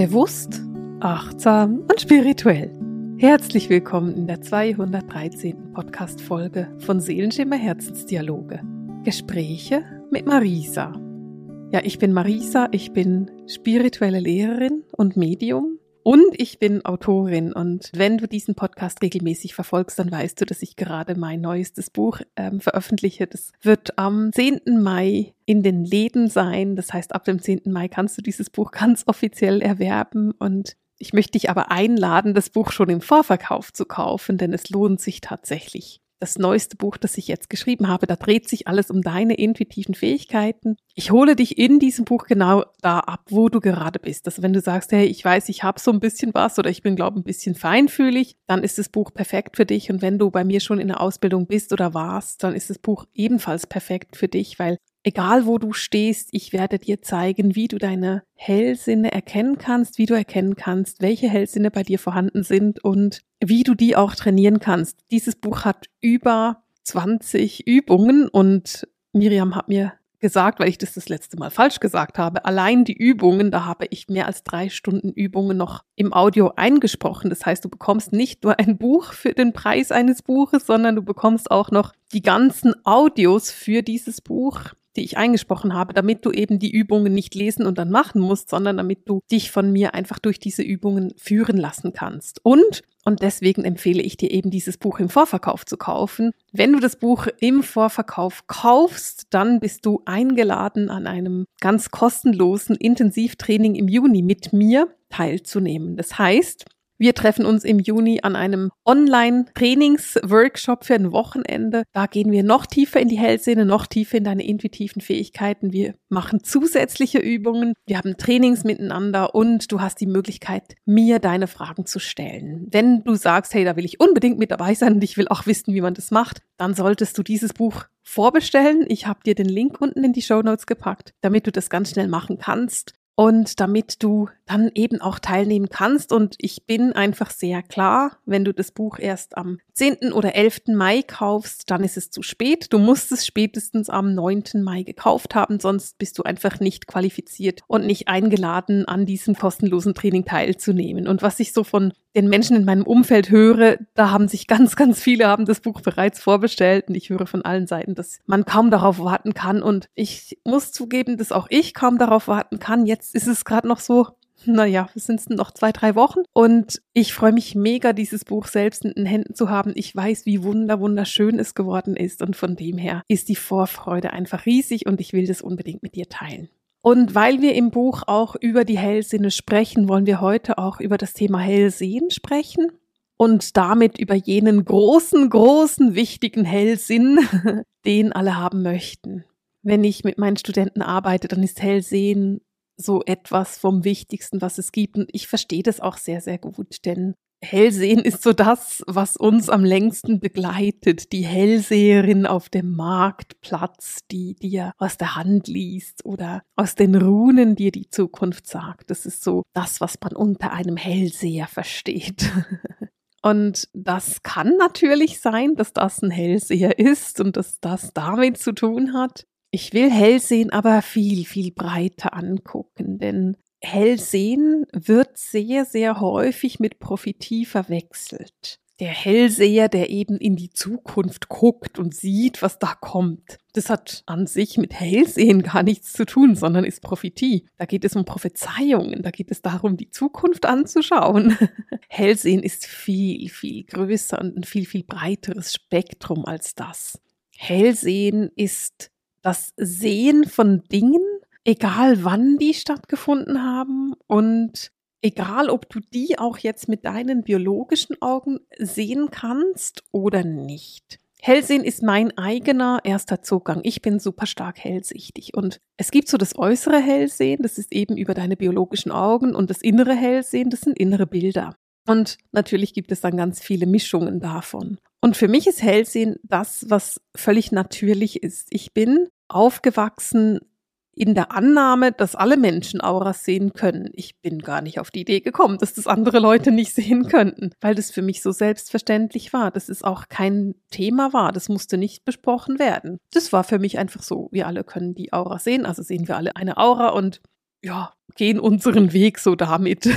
Bewusst, achtsam und spirituell. Herzlich willkommen in der 213. Podcast-Folge von Seelenschimmer Herzensdialoge. Gespräche mit Marisa. Ja, ich bin Marisa, ich bin spirituelle Lehrerin und Medium und ich bin Autorin und wenn du diesen Podcast regelmäßig verfolgst, dann weißt du, dass ich gerade mein neuestes Buch ähm, veröffentliche. Das wird am 10. Mai in den Läden sein. Das heißt, ab dem 10. Mai kannst du dieses Buch ganz offiziell erwerben und ich möchte dich aber einladen, das Buch schon im Vorverkauf zu kaufen, denn es lohnt sich tatsächlich das neueste Buch, das ich jetzt geschrieben habe, da dreht sich alles um deine intuitiven Fähigkeiten. Ich hole dich in diesem Buch genau da ab, wo du gerade bist. Also wenn du sagst, hey, ich weiß, ich habe so ein bisschen was oder ich bin, glaube ein bisschen feinfühlig, dann ist das Buch perfekt für dich. Und wenn du bei mir schon in der Ausbildung bist oder warst, dann ist das Buch ebenfalls perfekt für dich, weil Egal wo du stehst, ich werde dir zeigen, wie du deine Hellsinne erkennen kannst, wie du erkennen kannst, welche Hellsinne bei dir vorhanden sind und wie du die auch trainieren kannst. Dieses Buch hat über 20 Übungen und Miriam hat mir gesagt, weil ich das das letzte Mal falsch gesagt habe, allein die Übungen, da habe ich mehr als drei Stunden Übungen noch im Audio eingesprochen. Das heißt, du bekommst nicht nur ein Buch für den Preis eines Buches, sondern du bekommst auch noch die ganzen Audios für dieses Buch die ich eingesprochen habe, damit du eben die Übungen nicht lesen und dann machen musst, sondern damit du dich von mir einfach durch diese Übungen führen lassen kannst. Und, und deswegen empfehle ich dir eben dieses Buch im Vorverkauf zu kaufen. Wenn du das Buch im Vorverkauf kaufst, dann bist du eingeladen, an einem ganz kostenlosen Intensivtraining im Juni mit mir teilzunehmen. Das heißt, wir treffen uns im Juni an einem Online-Trainings-Workshop für ein Wochenende. Da gehen wir noch tiefer in die Hellsinne, noch tiefer in deine intuitiven Fähigkeiten. Wir machen zusätzliche Übungen. Wir haben Trainings miteinander und du hast die Möglichkeit, mir deine Fragen zu stellen. Wenn du sagst, hey, da will ich unbedingt mit dabei sein und ich will auch wissen, wie man das macht, dann solltest du dieses Buch vorbestellen. Ich habe dir den Link unten in die Show Notes gepackt, damit du das ganz schnell machen kannst und damit du dann eben auch teilnehmen kannst. Und ich bin einfach sehr klar, wenn du das Buch erst am 10. oder 11. Mai kaufst, dann ist es zu spät. Du musst es spätestens am 9. Mai gekauft haben, sonst bist du einfach nicht qualifiziert und nicht eingeladen, an diesem kostenlosen Training teilzunehmen. Und was ich so von den Menschen in meinem Umfeld höre, da haben sich ganz, ganz viele haben das Buch bereits vorbestellt und ich höre von allen Seiten, dass man kaum darauf warten kann und ich muss zugeben, dass auch ich kaum darauf warten kann. Jetzt ist es gerade noch so, naja, es sind noch zwei, drei Wochen und ich freue mich mega, dieses Buch selbst in den Händen zu haben. Ich weiß, wie wunder, wunderschön es geworden ist und von dem her ist die Vorfreude einfach riesig und ich will das unbedingt mit dir teilen. Und weil wir im Buch auch über die Hellsinne sprechen, wollen wir heute auch über das Thema Hellsehen sprechen und damit über jenen großen, großen, wichtigen Hellsinn, den alle haben möchten. Wenn ich mit meinen Studenten arbeite, dann ist Hellsehen so etwas vom Wichtigsten, was es gibt. Und ich verstehe das auch sehr, sehr gut, denn Hellsehen ist so das, was uns am längsten begleitet. Die Hellseherin auf dem Marktplatz, die dir aus der Hand liest oder aus den Runen dir die Zukunft sagt. Das ist so das, was man unter einem Hellseher versteht. Und das kann natürlich sein, dass das ein Hellseher ist und dass das damit zu tun hat. Ich will Hellsehen aber viel, viel breiter angucken, denn Hellsehen wird sehr, sehr häufig mit Prophetie verwechselt. Der Hellseher, der eben in die Zukunft guckt und sieht, was da kommt. Das hat an sich mit Hellsehen gar nichts zu tun, sondern ist Prophetie. Da geht es um Prophezeiungen, da geht es darum, die Zukunft anzuschauen. Hellsehen ist viel, viel größer und ein viel, viel breiteres Spektrum als das. Hellsehen ist das Sehen von Dingen, egal wann die stattgefunden haben und egal ob du die auch jetzt mit deinen biologischen Augen sehen kannst oder nicht. Hellsehen ist mein eigener erster Zugang. Ich bin super stark hellsichtig und es gibt so das äußere Hellsehen, das ist eben über deine biologischen Augen und das innere Hellsehen, das sind innere Bilder. Und natürlich gibt es dann ganz viele Mischungen davon. Und für mich ist Hellsehen das, was völlig natürlich ist. Ich bin aufgewachsen in der Annahme, dass alle Menschen Auras sehen können. Ich bin gar nicht auf die Idee gekommen, dass das andere Leute nicht sehen könnten, weil das für mich so selbstverständlich war, dass es auch kein Thema war, das musste nicht besprochen werden. Das war für mich einfach so, wir alle können die Aura sehen, also sehen wir alle eine Aura und ja, gehen unseren Weg so damit.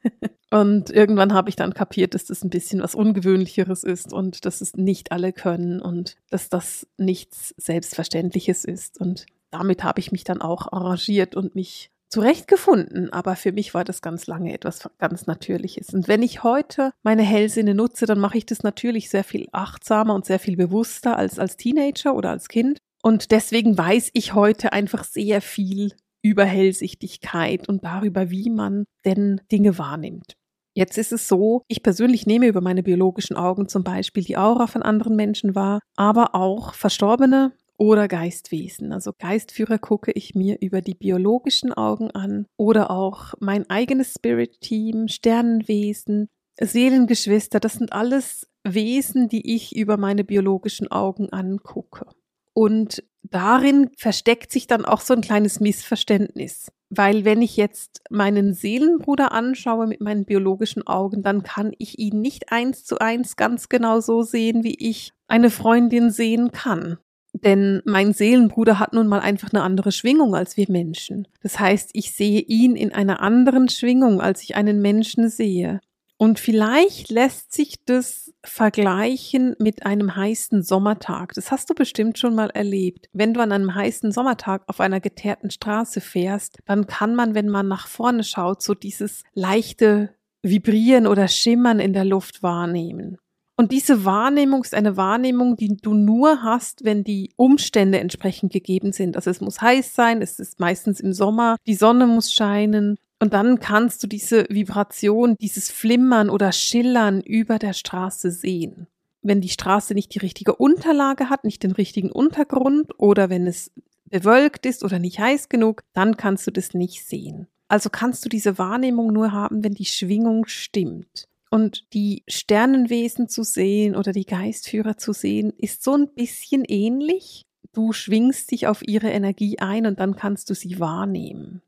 und irgendwann habe ich dann kapiert, dass das ein bisschen was Ungewöhnlicheres ist und dass es nicht alle können und dass das nichts Selbstverständliches ist. Und damit habe ich mich dann auch arrangiert und mich zurechtgefunden, aber für mich war das ganz lange etwas ganz Natürliches. Und wenn ich heute meine Hellsinne nutze, dann mache ich das natürlich sehr viel achtsamer und sehr viel bewusster als als Teenager oder als Kind. Und deswegen weiß ich heute einfach sehr viel über Hellsichtigkeit und darüber, wie man denn Dinge wahrnimmt. Jetzt ist es so, ich persönlich nehme über meine biologischen Augen zum Beispiel die Aura von anderen Menschen wahr, aber auch Verstorbene oder Geistwesen. Also Geistführer gucke ich mir über die biologischen Augen an oder auch mein eigenes Spirit-Team, Sternenwesen, Seelengeschwister. Das sind alles Wesen, die ich über meine biologischen Augen angucke. Und darin versteckt sich dann auch so ein kleines Missverständnis. Weil wenn ich jetzt meinen Seelenbruder anschaue mit meinen biologischen Augen, dann kann ich ihn nicht eins zu eins ganz genau so sehen, wie ich eine Freundin sehen kann. Denn mein Seelenbruder hat nun mal einfach eine andere Schwingung als wir Menschen. Das heißt, ich sehe ihn in einer anderen Schwingung, als ich einen Menschen sehe. Und vielleicht lässt sich das vergleichen mit einem heißen Sommertag. Das hast du bestimmt schon mal erlebt. Wenn du an einem heißen Sommertag auf einer geteerten Straße fährst, dann kann man, wenn man nach vorne schaut, so dieses leichte Vibrieren oder Schimmern in der Luft wahrnehmen. Und diese Wahrnehmung ist eine Wahrnehmung, die du nur hast, wenn die Umstände entsprechend gegeben sind. Also es muss heiß sein, es ist meistens im Sommer, die Sonne muss scheinen. Und dann kannst du diese Vibration, dieses Flimmern oder Schillern über der Straße sehen. Wenn die Straße nicht die richtige Unterlage hat, nicht den richtigen Untergrund oder wenn es bewölkt ist oder nicht heiß genug, dann kannst du das nicht sehen. Also kannst du diese Wahrnehmung nur haben, wenn die Schwingung stimmt. Und die Sternenwesen zu sehen oder die Geistführer zu sehen, ist so ein bisschen ähnlich. Du schwingst dich auf ihre Energie ein und dann kannst du sie wahrnehmen.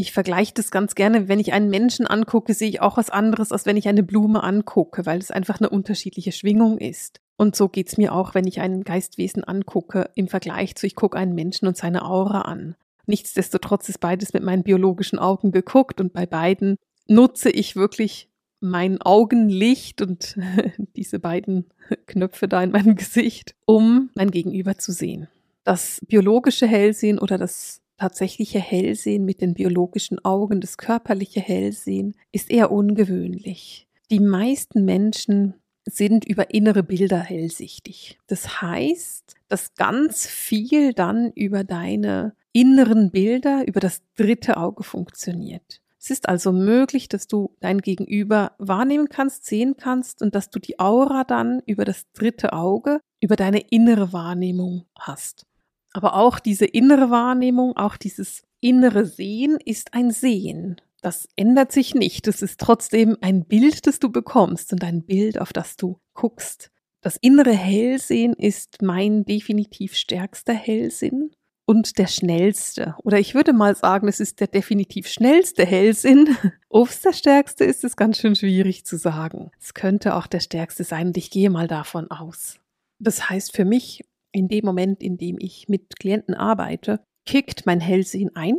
Ich vergleiche das ganz gerne. Wenn ich einen Menschen angucke, sehe ich auch was anderes, als wenn ich eine Blume angucke, weil es einfach eine unterschiedliche Schwingung ist. Und so geht es mir auch, wenn ich einen Geistwesen angucke, im Vergleich zu, ich gucke einen Menschen und seine Aura an. Nichtsdestotrotz ist beides mit meinen biologischen Augen geguckt und bei beiden nutze ich wirklich mein Augenlicht und diese beiden Knöpfe da in meinem Gesicht, um mein Gegenüber zu sehen. Das biologische Hellsehen oder das tatsächliche Hellsehen mit den biologischen Augen, das körperliche Hellsehen, ist eher ungewöhnlich. Die meisten Menschen sind über innere Bilder hellsichtig. Das heißt, dass ganz viel dann über deine inneren Bilder, über das dritte Auge funktioniert. Es ist also möglich, dass du dein Gegenüber wahrnehmen kannst, sehen kannst und dass du die Aura dann über das dritte Auge, über deine innere Wahrnehmung hast. Aber auch diese innere Wahrnehmung, auch dieses innere Sehen ist ein Sehen. Das ändert sich nicht. Es ist trotzdem ein Bild, das du bekommst und ein Bild, auf das du guckst. Das innere Hellsehen ist mein definitiv stärkster Hellsinn und der schnellste. Oder ich würde mal sagen, es ist der definitiv schnellste Hellsinn. Ob es der stärkste ist, ist ganz schön schwierig zu sagen. Es könnte auch der stärkste sein und ich gehe mal davon aus. Das heißt für mich, in dem Moment, in dem ich mit Klienten arbeite, kickt mein Hellsehen ein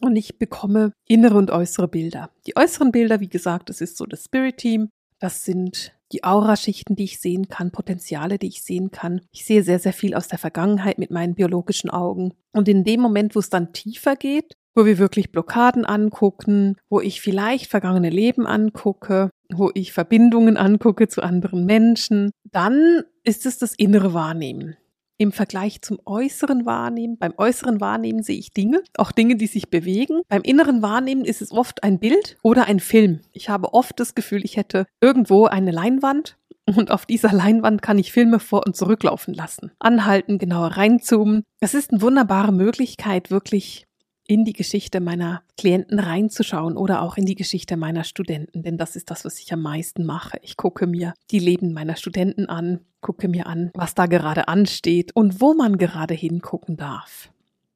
und ich bekomme innere und äußere Bilder. Die äußeren Bilder, wie gesagt, das ist so das Spirit Team. Das sind die Auraschichten, die ich sehen kann, Potenziale, die ich sehen kann. Ich sehe sehr, sehr viel aus der Vergangenheit mit meinen biologischen Augen. Und in dem Moment, wo es dann tiefer geht, wo wir wirklich Blockaden angucken, wo ich vielleicht vergangene Leben angucke, wo ich Verbindungen angucke zu anderen Menschen, dann ist es das innere Wahrnehmen. Im Vergleich zum äußeren Wahrnehmen, beim äußeren Wahrnehmen sehe ich Dinge, auch Dinge, die sich bewegen. Beim inneren Wahrnehmen ist es oft ein Bild oder ein Film. Ich habe oft das Gefühl, ich hätte irgendwo eine Leinwand und auf dieser Leinwand kann ich Filme vor und zurücklaufen lassen. Anhalten, genauer reinzoomen. Es ist eine wunderbare Möglichkeit, wirklich in die Geschichte meiner Klienten reinzuschauen oder auch in die Geschichte meiner Studenten, denn das ist das, was ich am meisten mache. Ich gucke mir die Leben meiner Studenten an, gucke mir an, was da gerade ansteht und wo man gerade hingucken darf.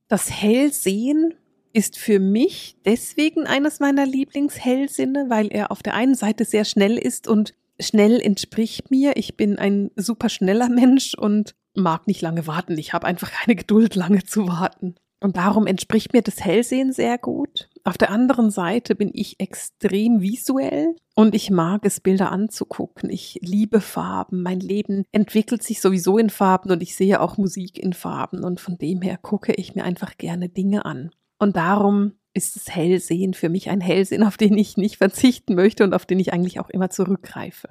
Das Hellsehen ist für mich deswegen eines meiner Lieblingshellsinne, weil er auf der einen Seite sehr schnell ist und schnell entspricht mir. Ich bin ein super schneller Mensch und mag nicht lange warten. Ich habe einfach keine Geduld, lange zu warten. Und darum entspricht mir das Hellsehen sehr gut. Auf der anderen Seite bin ich extrem visuell und ich mag es, Bilder anzugucken. Ich liebe Farben. Mein Leben entwickelt sich sowieso in Farben und ich sehe auch Musik in Farben. Und von dem her gucke ich mir einfach gerne Dinge an. Und darum ist das Hellsehen für mich ein Hellsehen, auf den ich nicht verzichten möchte und auf den ich eigentlich auch immer zurückgreife.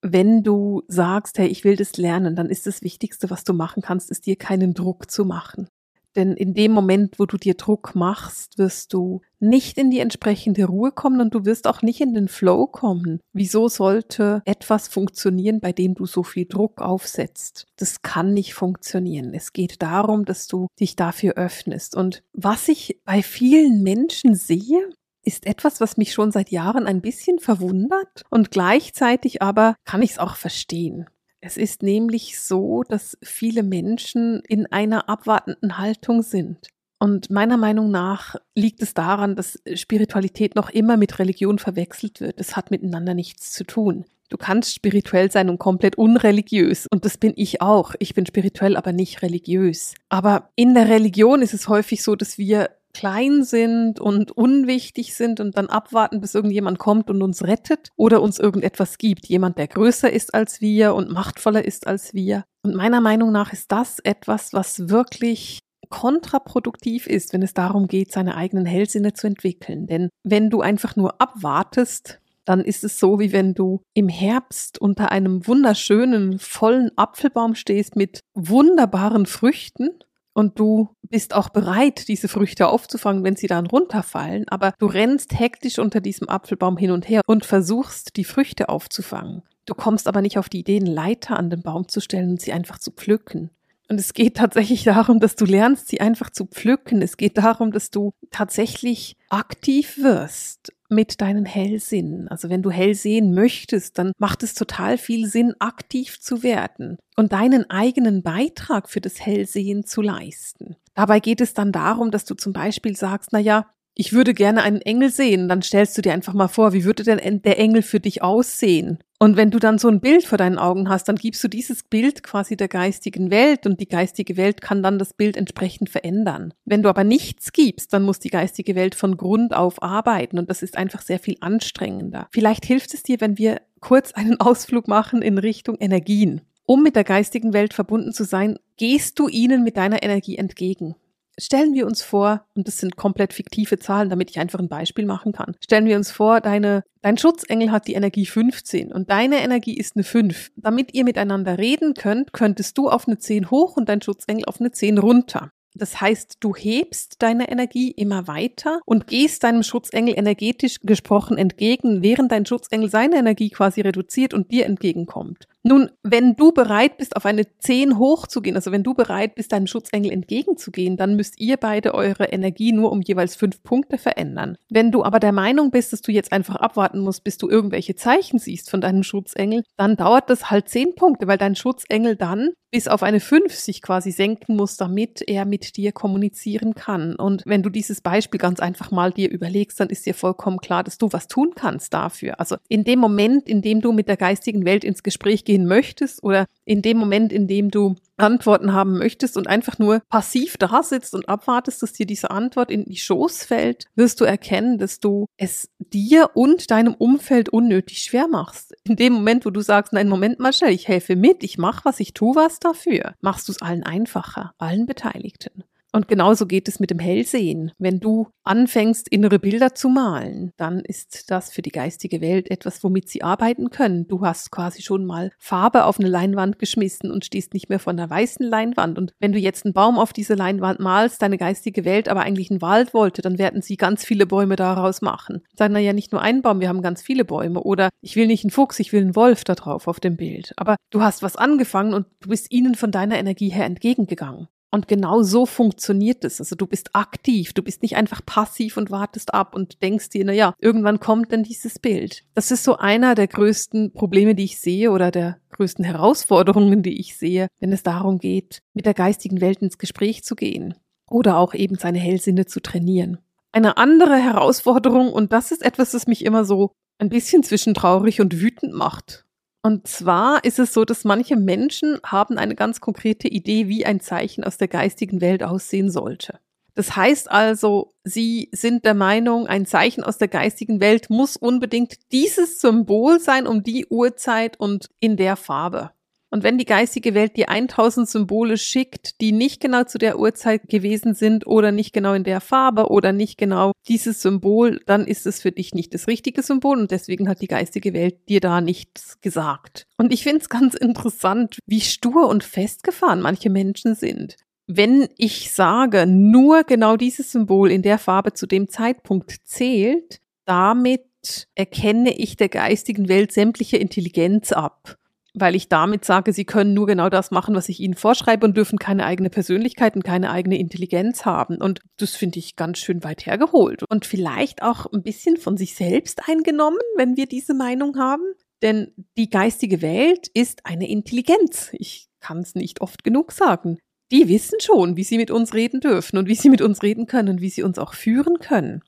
Wenn du sagst, hey, ich will das lernen, dann ist das Wichtigste, was du machen kannst, ist dir keinen Druck zu machen. Denn in dem Moment, wo du dir Druck machst, wirst du nicht in die entsprechende Ruhe kommen und du wirst auch nicht in den Flow kommen. Wieso sollte etwas funktionieren, bei dem du so viel Druck aufsetzt? Das kann nicht funktionieren. Es geht darum, dass du dich dafür öffnest. Und was ich bei vielen Menschen sehe, ist etwas, was mich schon seit Jahren ein bisschen verwundert und gleichzeitig aber kann ich es auch verstehen. Es ist nämlich so, dass viele Menschen in einer abwartenden Haltung sind. Und meiner Meinung nach liegt es daran, dass Spiritualität noch immer mit Religion verwechselt wird. Es hat miteinander nichts zu tun. Du kannst spirituell sein und komplett unreligiös. Und das bin ich auch. Ich bin spirituell, aber nicht religiös. Aber in der Religion ist es häufig so, dass wir klein sind und unwichtig sind und dann abwarten, bis irgendjemand kommt und uns rettet oder uns irgendetwas gibt. Jemand, der größer ist als wir und machtvoller ist als wir. Und meiner Meinung nach ist das etwas, was wirklich kontraproduktiv ist, wenn es darum geht, seine eigenen Hellsinne zu entwickeln. Denn wenn du einfach nur abwartest, dann ist es so, wie wenn du im Herbst unter einem wunderschönen, vollen Apfelbaum stehst mit wunderbaren Früchten und du bist auch bereit, diese Früchte aufzufangen, wenn sie dann runterfallen, aber du rennst hektisch unter diesem Apfelbaum hin und her und versuchst, die Früchte aufzufangen. Du kommst aber nicht auf die Idee, einen Leiter an den Baum zu stellen und sie einfach zu pflücken. Und es geht tatsächlich darum, dass du lernst, sie einfach zu pflücken. Es geht darum, dass du tatsächlich aktiv wirst mit deinen Hellsinnen. Also wenn du hell sehen möchtest, dann macht es total viel Sinn, aktiv zu werden und deinen eigenen Beitrag für das Hellsehen zu leisten. Dabei geht es dann darum, dass du zum Beispiel sagst, na ja, ich würde gerne einen Engel sehen. Dann stellst du dir einfach mal vor, wie würde denn der Engel für dich aussehen? Und wenn du dann so ein Bild vor deinen Augen hast, dann gibst du dieses Bild quasi der geistigen Welt und die geistige Welt kann dann das Bild entsprechend verändern. Wenn du aber nichts gibst, dann muss die geistige Welt von Grund auf arbeiten und das ist einfach sehr viel anstrengender. Vielleicht hilft es dir, wenn wir kurz einen Ausflug machen in Richtung Energien. Um mit der geistigen Welt verbunden zu sein, gehst du ihnen mit deiner Energie entgegen. Stellen wir uns vor, und das sind komplett fiktive Zahlen, damit ich einfach ein Beispiel machen kann. Stellen wir uns vor, deine, dein Schutzengel hat die Energie 15 und deine Energie ist eine 5. Damit ihr miteinander reden könnt, könntest du auf eine 10 hoch und dein Schutzengel auf eine 10 runter. Das heißt, du hebst deine Energie immer weiter und gehst deinem Schutzengel energetisch gesprochen entgegen, während dein Schutzengel seine Energie quasi reduziert und dir entgegenkommt. Nun, wenn du bereit bist, auf eine 10 hochzugehen, also wenn du bereit bist, deinem Schutzengel entgegenzugehen, dann müsst ihr beide eure Energie nur um jeweils fünf Punkte verändern. Wenn du aber der Meinung bist, dass du jetzt einfach abwarten musst, bis du irgendwelche Zeichen siehst von deinem Schutzengel, dann dauert das halt 10 Punkte, weil dein Schutzengel dann bis auf eine 5 sich quasi senken muss, damit er mit dir kommunizieren kann. Und wenn du dieses Beispiel ganz einfach mal dir überlegst, dann ist dir vollkommen klar, dass du was tun kannst dafür. Also in dem Moment, in dem du mit der geistigen Welt ins Gespräch gehen möchtest oder in dem Moment, in dem du Antworten haben möchtest und einfach nur passiv da sitzt und abwartest, dass dir diese Antwort in die Schoß fällt, wirst du erkennen, dass du es dir und deinem Umfeld unnötig schwer machst. In dem Moment, wo du sagst, nein, Moment mal schnell, ich helfe mit, ich mache was, ich tue was dafür, machst du es allen einfacher, allen Beteiligten. Und genauso geht es mit dem Hellsehen. Wenn du anfängst, innere Bilder zu malen, dann ist das für die geistige Welt etwas, womit sie arbeiten können. Du hast quasi schon mal Farbe auf eine Leinwand geschmissen und stehst nicht mehr vor einer weißen Leinwand. Und wenn du jetzt einen Baum auf diese Leinwand malst, deine geistige Welt aber eigentlich einen Wald wollte, dann werden sie ganz viele Bäume daraus machen. Sagen, ja, nicht nur einen Baum, wir haben ganz viele Bäume. Oder ich will nicht einen Fuchs, ich will einen Wolf da drauf auf dem Bild. Aber du hast was angefangen und du bist ihnen von deiner Energie her entgegengegangen. Und genau so funktioniert es. Also du bist aktiv, du bist nicht einfach passiv und wartest ab und denkst dir, na ja, irgendwann kommt dann dieses Bild. Das ist so einer der größten Probleme, die ich sehe oder der größten Herausforderungen, die ich sehe, wenn es darum geht, mit der geistigen Welt ins Gespräch zu gehen oder auch eben seine Hellsinne zu trainieren. Eine andere Herausforderung, und das ist etwas, das mich immer so ein bisschen zwischen traurig und wütend macht. Und zwar ist es so, dass manche Menschen haben eine ganz konkrete Idee, wie ein Zeichen aus der geistigen Welt aussehen sollte. Das heißt also, Sie sind der Meinung, ein Zeichen aus der geistigen Welt muss unbedingt dieses Symbol sein um die Uhrzeit und in der Farbe. Und wenn die geistige Welt dir 1000 Symbole schickt, die nicht genau zu der Uhrzeit gewesen sind oder nicht genau in der Farbe oder nicht genau dieses Symbol, dann ist es für dich nicht das richtige Symbol und deswegen hat die geistige Welt dir da nichts gesagt. Und ich finde es ganz interessant, wie stur und festgefahren manche Menschen sind. Wenn ich sage, nur genau dieses Symbol in der Farbe zu dem Zeitpunkt zählt, damit erkenne ich der geistigen Welt sämtliche Intelligenz ab weil ich damit sage, sie können nur genau das machen, was ich ihnen vorschreibe und dürfen keine eigene Persönlichkeit und keine eigene Intelligenz haben. Und das finde ich ganz schön weit hergeholt und vielleicht auch ein bisschen von sich selbst eingenommen, wenn wir diese Meinung haben. Denn die geistige Welt ist eine Intelligenz. Ich kann es nicht oft genug sagen. Die wissen schon, wie sie mit uns reden dürfen und wie sie mit uns reden können und wie sie uns auch führen können.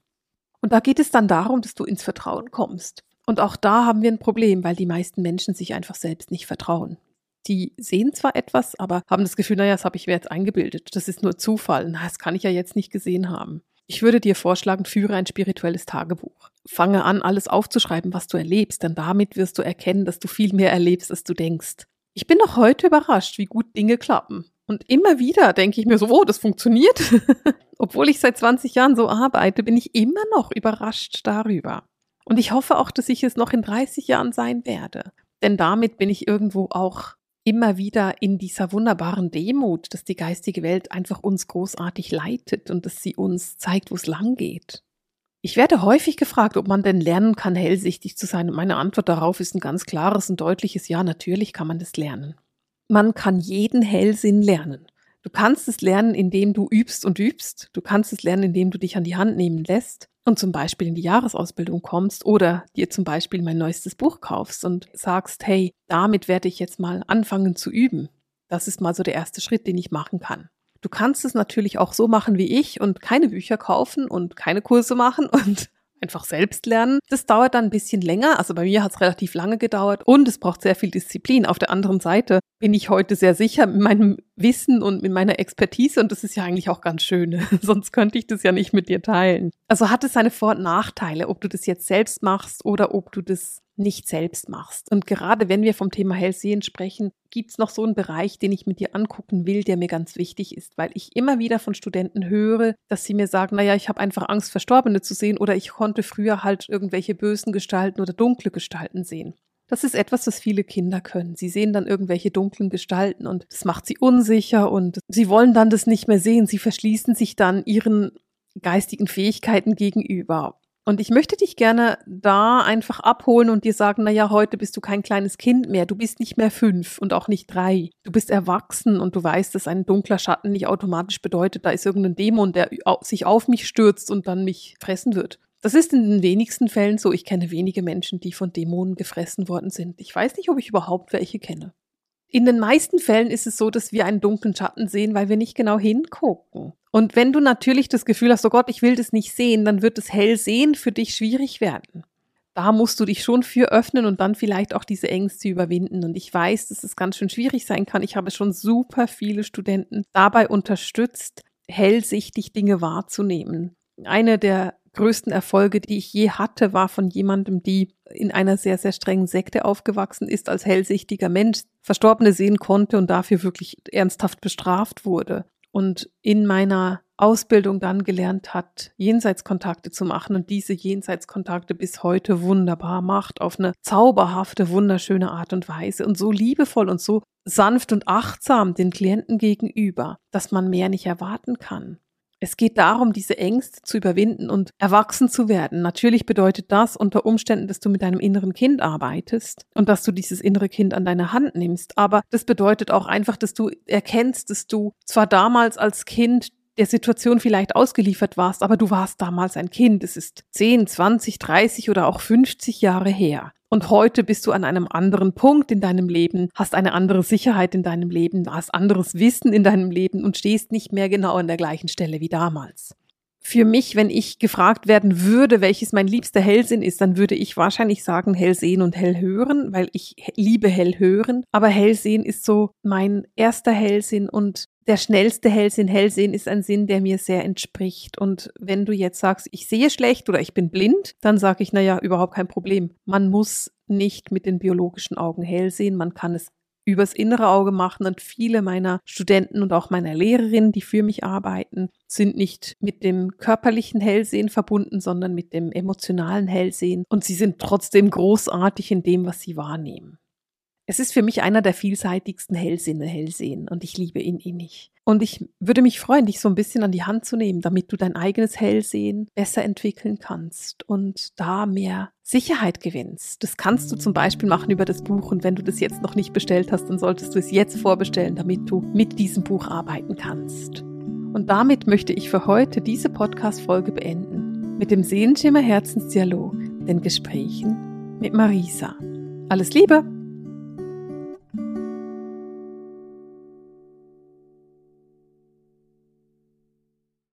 Und da geht es dann darum, dass du ins Vertrauen kommst. Und auch da haben wir ein Problem, weil die meisten Menschen sich einfach selbst nicht vertrauen. Die sehen zwar etwas, aber haben das Gefühl, naja, das habe ich mir jetzt eingebildet. Das ist nur Zufall. Na, das kann ich ja jetzt nicht gesehen haben. Ich würde dir vorschlagen, führe ein spirituelles Tagebuch. Fange an, alles aufzuschreiben, was du erlebst, denn damit wirst du erkennen, dass du viel mehr erlebst, als du denkst. Ich bin noch heute überrascht, wie gut Dinge klappen. Und immer wieder denke ich mir so, oh, das funktioniert. Obwohl ich seit 20 Jahren so arbeite, bin ich immer noch überrascht darüber. Und ich hoffe auch, dass ich es noch in 30 Jahren sein werde. Denn damit bin ich irgendwo auch immer wieder in dieser wunderbaren Demut, dass die geistige Welt einfach uns großartig leitet und dass sie uns zeigt, wo es lang geht. Ich werde häufig gefragt, ob man denn lernen kann, hellsichtig zu sein. Und meine Antwort darauf ist ein ganz klares und deutliches Ja, natürlich kann man das lernen. Man kann jeden Hellsinn lernen. Du kannst es lernen, indem du übst und übst. Du kannst es lernen, indem du dich an die Hand nehmen lässt und zum Beispiel in die Jahresausbildung kommst oder dir zum Beispiel mein neuestes Buch kaufst und sagst, hey, damit werde ich jetzt mal anfangen zu üben. Das ist mal so der erste Schritt, den ich machen kann. Du kannst es natürlich auch so machen wie ich und keine Bücher kaufen und keine Kurse machen und einfach selbst lernen. Das dauert dann ein bisschen länger. Also bei mir hat es relativ lange gedauert und es braucht sehr viel Disziplin. Auf der anderen Seite bin ich heute sehr sicher mit meinem Wissen und mit meiner Expertise und das ist ja eigentlich auch ganz schön. Sonst könnte ich das ja nicht mit dir teilen. Also hat es seine Vor- und Nachteile, ob du das jetzt selbst machst oder ob du das nicht selbst machst. Und gerade wenn wir vom Thema Hellsehen sprechen, gibt es noch so einen Bereich, den ich mit dir angucken will, der mir ganz wichtig ist, weil ich immer wieder von Studenten höre, dass sie mir sagen, naja, ich habe einfach Angst, Verstorbene zu sehen oder ich konnte früher halt irgendwelche bösen Gestalten oder dunkle Gestalten sehen. Das ist etwas, was viele Kinder können. Sie sehen dann irgendwelche dunklen Gestalten und das macht sie unsicher und sie wollen dann das nicht mehr sehen. Sie verschließen sich dann ihren geistigen Fähigkeiten gegenüber. Und ich möchte dich gerne da einfach abholen und dir sagen, na ja, heute bist du kein kleines Kind mehr. Du bist nicht mehr fünf und auch nicht drei. Du bist erwachsen und du weißt, dass ein dunkler Schatten nicht automatisch bedeutet, da ist irgendein Dämon, der sich auf mich stürzt und dann mich fressen wird. Das ist in den wenigsten Fällen so. Ich kenne wenige Menschen, die von Dämonen gefressen worden sind. Ich weiß nicht, ob ich überhaupt welche kenne. In den meisten Fällen ist es so, dass wir einen dunklen Schatten sehen, weil wir nicht genau hingucken. Und wenn du natürlich das Gefühl hast, oh Gott, ich will das nicht sehen, dann wird das Hellsehen für dich schwierig werden. Da musst du dich schon für öffnen und dann vielleicht auch diese Ängste überwinden. Und ich weiß, dass es ganz schön schwierig sein kann. Ich habe schon super viele Studenten dabei unterstützt, hellsichtig Dinge wahrzunehmen. Eine der größten Erfolge, die ich je hatte, war von jemandem, die in einer sehr, sehr strengen Sekte aufgewachsen ist, als hellsichtiger Mensch, Verstorbene sehen konnte und dafür wirklich ernsthaft bestraft wurde. Und in meiner Ausbildung dann gelernt hat, Jenseitskontakte zu machen und diese Jenseitskontakte bis heute wunderbar macht, auf eine zauberhafte, wunderschöne Art und Weise und so liebevoll und so sanft und achtsam den Klienten gegenüber, dass man mehr nicht erwarten kann. Es geht darum, diese Ängste zu überwinden und erwachsen zu werden. Natürlich bedeutet das unter Umständen, dass du mit deinem inneren Kind arbeitest und dass du dieses innere Kind an deine Hand nimmst. Aber das bedeutet auch einfach, dass du erkennst, dass du zwar damals als Kind der Situation vielleicht ausgeliefert warst, aber du warst damals ein Kind. Es ist 10, 20, 30 oder auch 50 Jahre her. Und heute bist du an einem anderen Punkt in deinem Leben, hast eine andere Sicherheit in deinem Leben, hast anderes Wissen in deinem Leben und stehst nicht mehr genau an der gleichen Stelle wie damals. Für mich, wenn ich gefragt werden würde, welches mein liebster Hellsinn ist, dann würde ich wahrscheinlich sagen Hellsehen und Hellhören, weil ich liebe Hellhören. Aber Hellsehen ist so mein erster Hellsinn und der schnellste Hellsinn. Hellsehen ist ein Sinn, der mir sehr entspricht. Und wenn du jetzt sagst, ich sehe schlecht oder ich bin blind, dann sage ich, naja, überhaupt kein Problem. Man muss nicht mit den biologischen Augen hell sehen. Man kann es übers innere Auge machen und viele meiner Studenten und auch meiner Lehrerinnen, die für mich arbeiten, sind nicht mit dem körperlichen Hellsehen verbunden, sondern mit dem emotionalen Hellsehen und sie sind trotzdem großartig in dem, was sie wahrnehmen. Es ist für mich einer der vielseitigsten Hellsinne, Hellsehen, und ich liebe ihn innig. Und ich würde mich freuen, dich so ein bisschen an die Hand zu nehmen, damit du dein eigenes Hellsehen besser entwickeln kannst und da mehr Sicherheit gewinnst. Das kannst du zum Beispiel machen über das Buch und wenn du das jetzt noch nicht bestellt hast, dann solltest du es jetzt vorbestellen, damit du mit diesem Buch arbeiten kannst. Und damit möchte ich für heute diese Podcast-Folge beenden. Mit dem Seelenschimmer Herzensdialog, den Gesprächen mit Marisa. Alles Liebe!